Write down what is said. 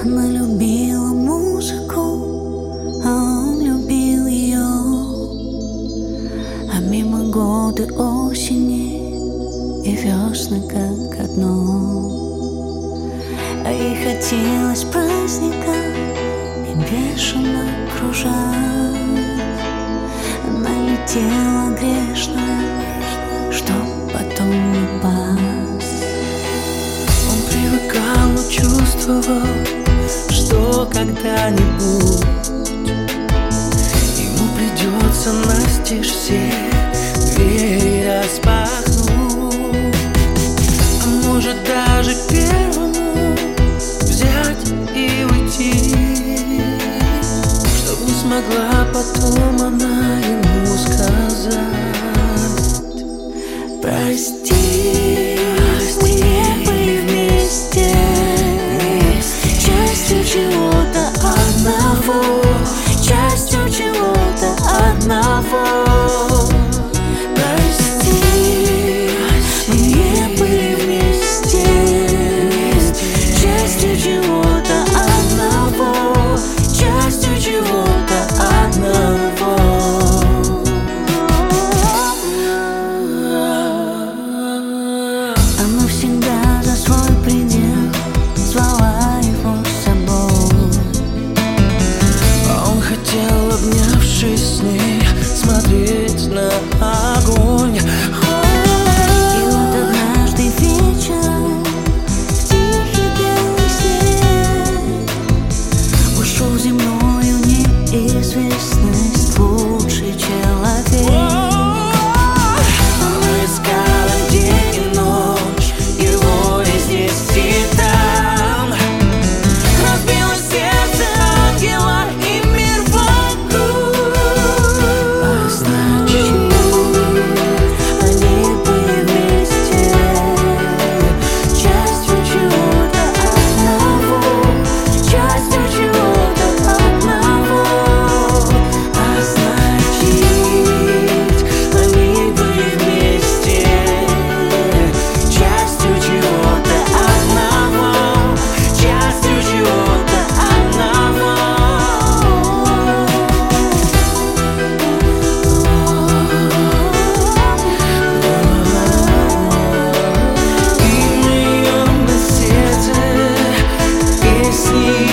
Она любила музыку, а он любил ее А мимо годы осени и весны как одно. А ей хотелось праздника и бешено кружать. Она летела грешная, чтоб потом упасть. Он привыкал, чувствовал, когда-нибудь. Ему придется настежь все двери распахнуть. А может даже первому взять и уйти. Чтоб не смогла потом она ему сказать. Прости, ушел в И